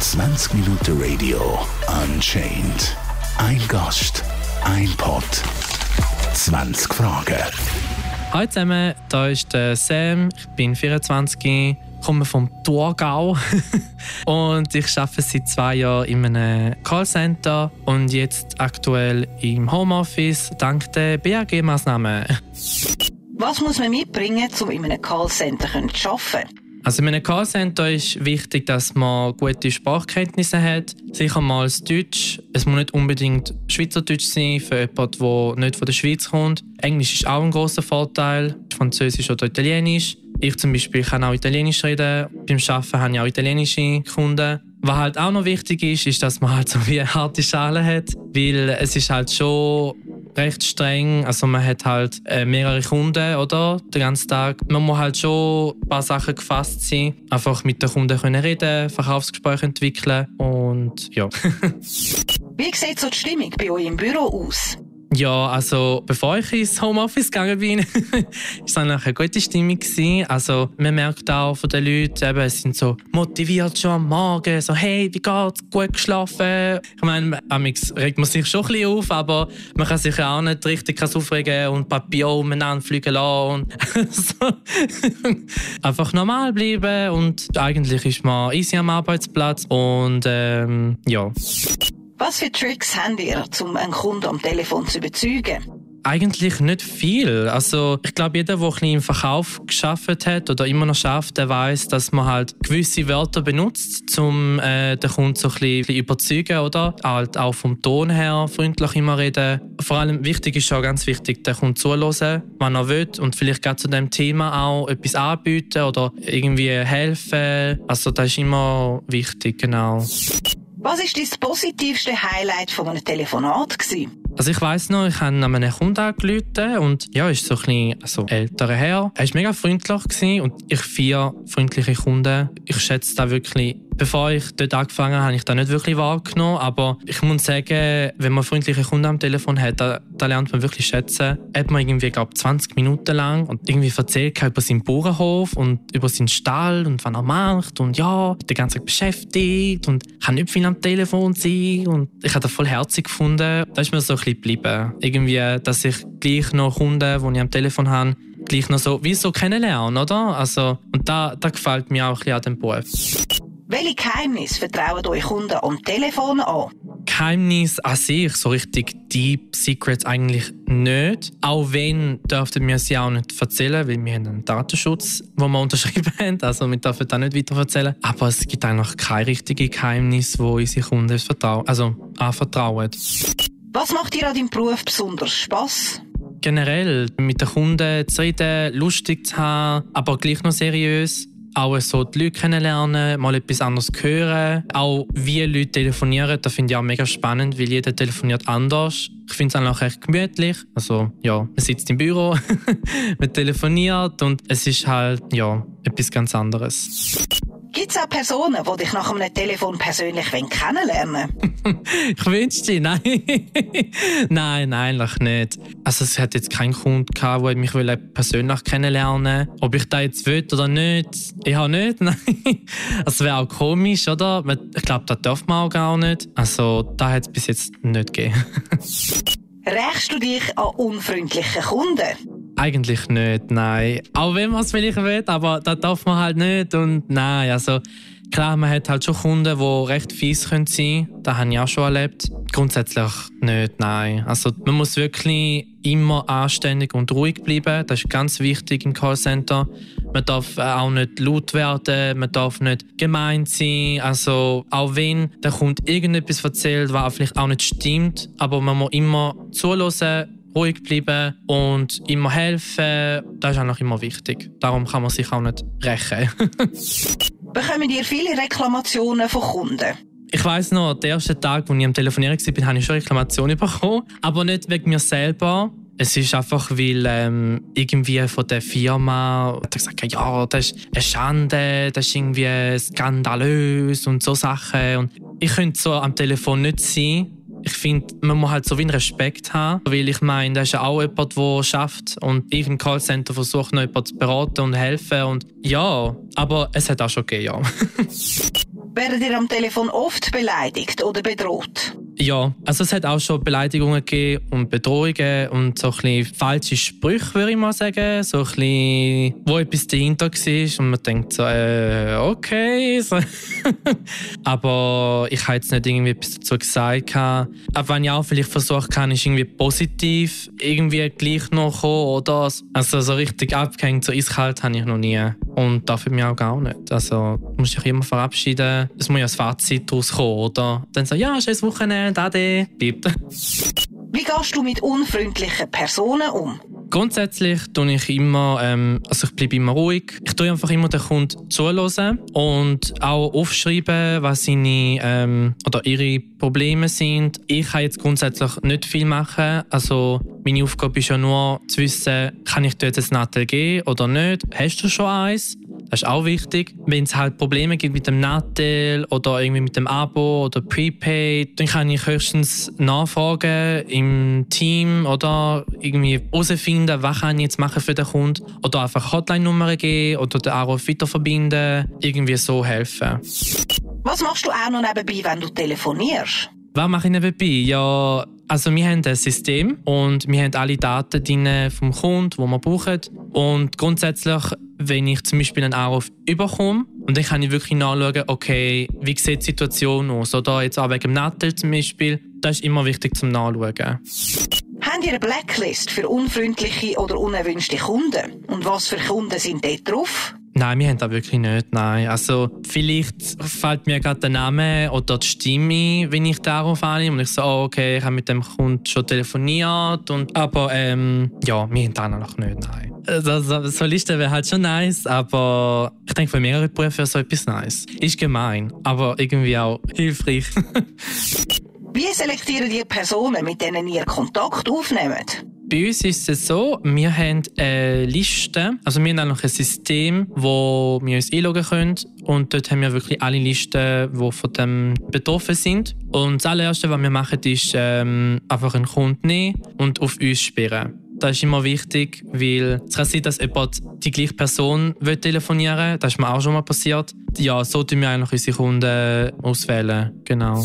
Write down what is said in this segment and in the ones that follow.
20 Minuten Radio Unchained. Ein Gast, ein Pod, 20 Fragen. Hallo zusammen, da ist Sam, ich bin 24, komme vom Thurgau und ich arbeite seit zwei Jahren in einem Callcenter und jetzt aktuell im Homeoffice dank der BAG-Maßnahmen. Was muss man mitbringen, um in einem Callcenter zu arbeiten? Also in einem Callcenter ist wichtig, dass man gute Sprachkenntnisse hat. Sicher mal das Deutsch. Es muss nicht unbedingt Schweizerdeutsch sein für jemanden, der nicht von der Schweiz kommt. Englisch ist auch ein großer Vorteil. Französisch oder Italienisch. Ich zum Beispiel kann auch Italienisch reden. Beim Arbeiten habe ich auch italienische Kunden. Was halt auch noch wichtig ist, ist, dass man halt so wie eine harte Schale hat, weil es ist halt schon recht streng. Also man hat halt äh, mehrere Kunden, oder? Den ganzen Tag. Man muss halt schon ein paar Sachen gefasst sein. Einfach mit den Kunden können reden, Verkaufsgespräche entwickeln und ja. Wie sieht so die Stimmung bei euch im Büro aus? Ja, also bevor ich ins Homeoffice gegangen bin, war es eigentlich eine gute Stimmung. Gewesen. Also man merkt auch von den Leuten, eben, sie sind so motiviert schon am Morgen, so «Hey, wie geht's? Gut geschlafen?» Ich meine, amix regt man sich schon ein bisschen auf, aber man kann sich ja auch nicht richtig aufregen und Papier umeinander fliegen lassen. Einfach normal bleiben und eigentlich ist man easy am Arbeitsplatz und ähm, ja. Was für Tricks habt ihr, um einen Kunden am Telefon zu überzeugen? Eigentlich nicht viel. Also ich glaube, jeder, der ein im Verkauf geschafft hat oder immer noch schafft, der weiß, dass man halt gewisse Wörter benutzt, um äh, den Kunden so ein bisschen überzeugen, oder? Halt auch vom Ton her freundlich immer reden. Vor allem wichtig ist auch ganz wichtig, den Kunden zuhören, was er will und vielleicht gerade zu dem Thema auch etwas anbieten oder irgendwie helfen. Also das ist immer wichtig, genau. Was ist dein positivste Highlight von einem Telefonat gewesen? Also ich weiss noch, ich habe an einen Kunden angerufen und ja, ist so ein bisschen also älterer Herr. Er war mega freundlich und ich vier freundliche Kunden. Ich schätze da wirklich Bevor ich dort angefangen habe, habe ich das nicht wirklich wahrgenommen. Aber ich muss sagen, wenn man freundliche Kunden am Telefon hat, da, da lernt man wirklich schätzen. Hat man irgendwie, glaube 20 Minuten lang und irgendwie erzählt über seinen Bauernhof und über seinen Stall und was er macht und ja, den ganzen Tag beschäftigt und kann nicht viel am Telefon sein und ich habe das voll herzig gefunden. Da ist mir so ein bisschen geblieben. Irgendwie, dass ich gleich noch Kunden, die ich am Telefon habe, gleich noch so, wie so kennenlernen, oder? Also, und da, da gefällt mir auch ein bisschen an dem Beruf. Welche Geheimnisse vertrauen euch Kunden am Telefon an? Geheimnis an sich, so richtig Deep Secrets eigentlich nicht. Auch wenn dürften wir sie auch nicht erzählen, weil wir haben einen Datenschutz, wo wir unterschrieben haben. Also wir dürfen das nicht weiter erzählen. Aber es gibt eigentlich keine richtigen Geheimnisse, wo unsere Kunden vertrauen, also anvertrauen. Was macht dir an deinem Beruf besonders Spass? Generell mit den Kunden zu reden, lustig zu haben, aber gleich noch seriös auch so die Leute kennenlernen, mal etwas anderes hören. Auch wie Leute telefonieren, das finde ich auch mega spannend, weil jeder telefoniert anders. Ich finde es auch recht gemütlich. Also ja, man sitzt im Büro, man telefoniert und es ist halt ja etwas ganz anderes. Gibt es auch Personen, die dich nach einem Telefon persönlich kennenlernen wollen? ich wünschte, nein. nein, eigentlich nicht. Also es hat jetzt keinen Kunden gehabt, der mich persönlich kennenlernen will. Ob ich das jetzt will oder nicht, ich habe nicht, nein. Das wäre auch komisch, oder? Ich glaube, das darf man auch gar nicht. Also da hat es bis jetzt nicht gegeben. Rächst du dich an unfreundliche Kunden? Eigentlich nicht, nein. Auch wenn man es vielleicht will, aber das darf man halt nicht. Und nein, also klar, man hat halt schon Kunden, die recht fies sein können. Das habe ich auch schon erlebt. Grundsätzlich nicht, nein. Also man muss wirklich immer anständig und ruhig bleiben. Das ist ganz wichtig im Callcenter. Man darf auch nicht laut werden, man darf nicht gemein sein. Also auch wenn der Kunde irgendetwas erzählt, was vielleicht auch nicht stimmt, aber man muss immer zuhören ruhig bleiben und immer helfen, das ist eigentlich immer wichtig. Darum kann man sich auch nicht rächen. Bekommen ihr viele Reklamationen von Kunden? Ich weiß noch, der erste Tag, als ich am Telefonieren war, habe ich schon Reklamationen bekommen. Aber nicht wegen mir selber. Es ist einfach, weil ähm, irgendwie von der Firma hat gesagt, ja, das ist eine Schande, das ist irgendwie skandalös und so Sachen. Und ich könnte so am Telefon nicht sein, Ich finde, man muss halt so wie Respekt haben, weil ich meine, da ist ja auch jemand, der schafft und ich im Callcenter versuche noch jemanden zu beraten und helfen und ja, aber es hat auch schon gegeben, ja. Werden ihr am Telefon oft beleidigt oder bedroht? Ja, also es hat auch schon Beleidigungen gegeben und Bedrohungen und so ein bisschen falsche Sprüche, würde ich mal sagen. So ein bisschen, wo etwas dahinter war und man denkt so, äh, okay. Aber ich habe jetzt nicht irgendwie etwas dazu gesagt. Aber wenn ich auch vielleicht versucht habe, ist irgendwie positiv irgendwie gleich noch kommen, oder? Also so richtig abgehängt, so eiskalt habe ich noch nie. Und darf ich mir auch gar nicht. Also muss ich immer verabschieden. Es muss ja ein Fazit daraus kommen, oder? Dann so, ja, schönes Wochenende Moment, Ade, bitte. Wie gehst du mit unfreundlichen Personen um? Grundsätzlich tue ich immer, ähm, also ich bleibe immer ruhig. Ich tue einfach immer den Kunden zuhören und auch aufschreiben, was seine ähm, oder ihre Probleme sind. Ich kann jetzt grundsätzlich nicht viel machen. Also meine Aufgabe ist ja nur zu wissen, kann ich dir jetzt ein Nattel geben oder nicht? Hast du schon eins? Das ist auch wichtig. Wenn es halt Probleme gibt mit dem Nattel oder irgendwie mit dem Abo oder Prepaid, dann kann ich höchstens nachfragen im Team oder irgendwie herausfinden, was kann ich jetzt machen für den Kunden oder einfach Hotline-Nummern geben oder den Anruf weiter verbinden, irgendwie so helfen. Was machst du auch noch nebenbei, wenn du telefonierst? Was mache ich nebenbei? Ja, also wir haben ein System und wir haben alle Daten drin vom Kunden, die wir brauchen. Und grundsätzlich, wenn ich zum Beispiel einen Anruf überkomme, und dann kann ich wirklich nachschauen, okay, wie sieht die Situation aus? Oder jetzt auch wegen dem Nattel zum Beispiel. Das ist immer wichtig zum Nachschauen. Habt ihr eine Blacklist für unfreundliche oder unerwünschte Kunden? Und was für Kunden sind dort drauf? Nein, wir haben das wirklich nicht. Nein. Also, vielleicht fällt mir gerade der Name oder die Stimme, wenn ich darauf annehme. Und ich so, oh, okay, ich habe mit dem Kunden schon telefoniert. Und, aber ähm, ja, wir haben das noch nicht. Nein. Also, so eine Liste wäre halt schon nice, aber ich denke, für mehrere Berufe wäre so etwas nice. Ist gemein, aber irgendwie auch hilfreich. Wie selektieren die Personen, mit denen ihr Kontakt aufnehmt? Bei uns ist es so, wir haben eine Liste, also wir haben noch ein System, wo wir uns einloggen können und dort haben wir wirklich alle Listen, die von dem betroffen sind. Und das allererste, was wir machen, ist ähm, einfach einen Kunden nehmen und auf uns sperren. Das ist immer wichtig, weil es kann sein, dass jemand die gleiche Person telefonieren will. Das ist mir auch schon mal passiert. Ja, so tun wir eigentlich unsere Kunden auswählen. Genau.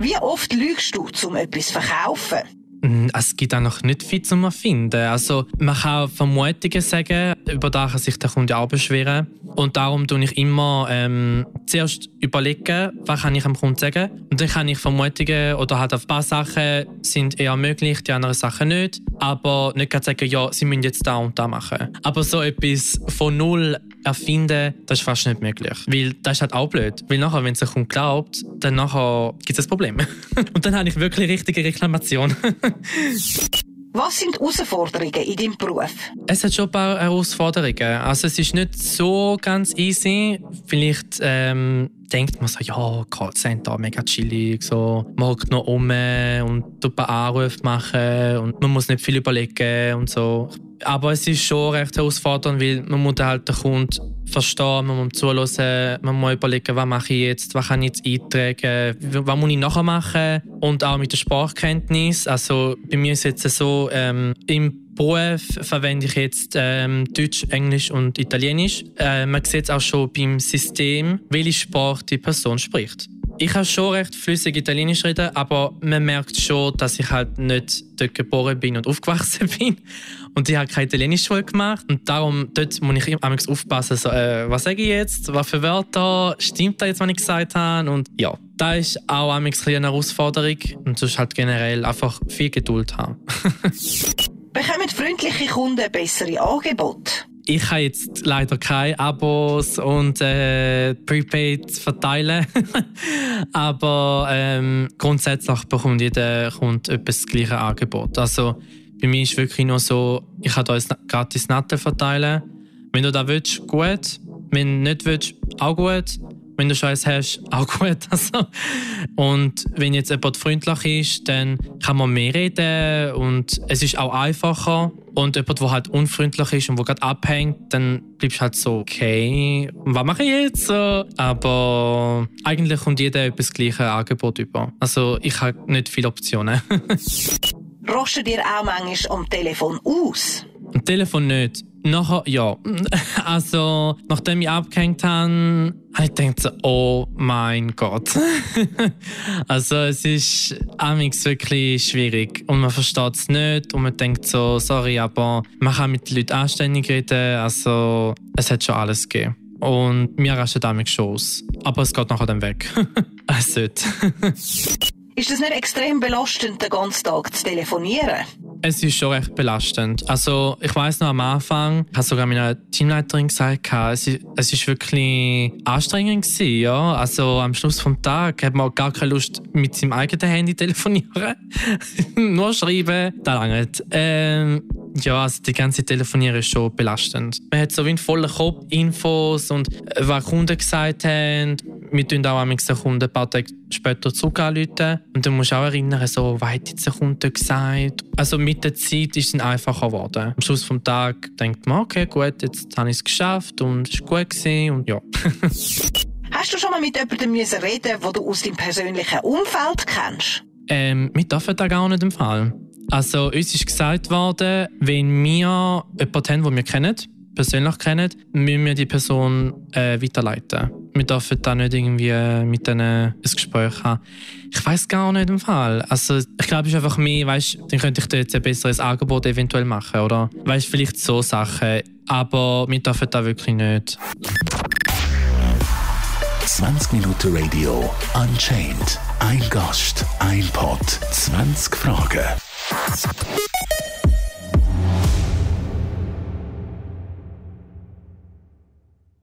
Wie oft lügst du, um etwas zu verkaufen? Mm, es gibt auch noch nicht viel zu finden. Also, man kann Vermutungen sagen, über das kann sich der Kunde auch beschweren. Und darum tue ich immer ähm, zuerst überlegen, was kann ich dem Kunden sagen. Und dann kann ich Vermutungen oder halt ein paar Sachen sind eher möglich, die anderen Sachen nicht. Aber nicht sagen, ja, sie müssen jetzt da und da machen. Aber so etwas von null erfinden, das ist fast nicht möglich. Weil das ist halt auch blöd. Weil nachher, wenn es der Kunde glaubt, dann nachher gibt es ein Problem. und dann habe ich wirklich richtige Reklamation. Was sind Herausforderungen in deinem Beruf? Es hat schon ein paar Herausforderungen. Also es ist nicht so ganz easy. Vielleicht ähm, denkt man so, ja, Callcenter, mega chillig, so, man hockt noch um und ein paar Anrufe machen und man muss nicht viel überlegen und so. Aber es ist schon recht herausfordernd, weil man muss halt den Kunden verstehen, man muss zuhören, man muss überlegen, was mache ich jetzt, was kann ich jetzt eintragen, was muss ich nachher machen und auch mit der Sprachkenntnis. Also bei mir ist es jetzt so, ähm, im Beruf verwende ich jetzt ähm, Deutsch, Englisch und Italienisch. Äh, man sieht es auch schon beim System, welche Sprache die Person spricht. Ich kann schon recht flüssig Italienisch reden, aber man merkt schon, dass ich halt nicht dort geboren bin und aufgewachsen bin. Und ich habe keine Italienisch Schule gemacht. Und darum dort muss ich immer aufpassen, so, äh, was sage ich jetzt, was für Wörter, stimmt da jetzt, was ich gesagt habe? Und ja, da ist auch eine Herausforderung. Und sonst halt generell einfach viel Geduld haben. Bekommen freundliche Kunden bessere Angebote? Ich habe jetzt leider keine Abos und äh, Prepaid verteilen. Aber ähm, grundsätzlich bekommt jeder Kunde etwas das gleiche Angebot. Also bei mir ist es wirklich nur so, ich kann hier gratis Natten verteilen. Wenn du das willst, gut. Wenn du nicht willst, auch gut. wenn du schon eins hast, auch gut. Also. Und wenn jetzt jemand freundlich ist, dann kann man mehr reden und es ist auch einfacher. Und jemand, der halt unfreundlich ist und der gerade abhängt, dann bleibst du halt so, okay, was mache ich jetzt? Aber eigentlich kommt jeder etwas gleiche Angebot über. Also ich habe nicht viele Optionen. Rosten dir auch manchmal am Telefon aus? Am Telefon nicht. Nachher, ja. Also, nachdem ich abgehängt habe, habe ich gedacht oh mein Gott. also, es ist amigs wirklich schwierig und man versteht es nicht und man denkt so, sorry, aber man kann mit den Leuten anständig reden. Also, es hat schon alles gegeben. Und mir rastet amigs schon. Aber es geht nachher dann weg. es sollte. ist es nicht extrem belastend, den ganzen Tag zu telefonieren? Es ist schon recht belastend. Also ich weiß noch am Anfang, ich habe sogar meiner Teamleiterin gesagt, es ist, es ist wirklich anstrengend gewesen, ja. Also am Schluss vom Tag hat man gar keine Lust mit seinem eigenen Handy telefonieren, nur schreiben, da langt. Ähm, ja, also die ganze Telefonieren ist schon belastend. Man hat so wie einen vollen Kopf, Infos und äh, was Kunden gesagt haben. Wir tun auch am den Kunden ein paar Tage später zurück anrufen. Und dann musst du auch erinnern, so, was hat jetzt der Kunde gesagt? Also mit der Zeit ist es einfacher geworden. Am Schluss des Tages denkt man, okay, gut, jetzt habe ich es geschafft und es war gut gewesen und ja. Hast du schon mal mit jemandem reden den du aus deinem persönlichen Umfeld kennst? Ähm, wir dürfen da gar nicht im Fall. Also uns ist gesagt worden, wenn wir jemanden haben, den wir kennen, persönlich kennen, müssen wir die Person äh, weiterleiten. Wir dürfen da nicht irgendwie mit denen ein Gespräch haben. Ich weiß gar nicht im Fall. Also ich glaube, es ist einfach mehr, weißt, dann könnte ich dir jetzt ein besseres Angebot eventuell machen oder weißt vielleicht so Sachen. Aber wir dürfen da wirklich nicht. 20 Minuten Radio Unchained. Ein Gast, ein Pod, 20 Fragen.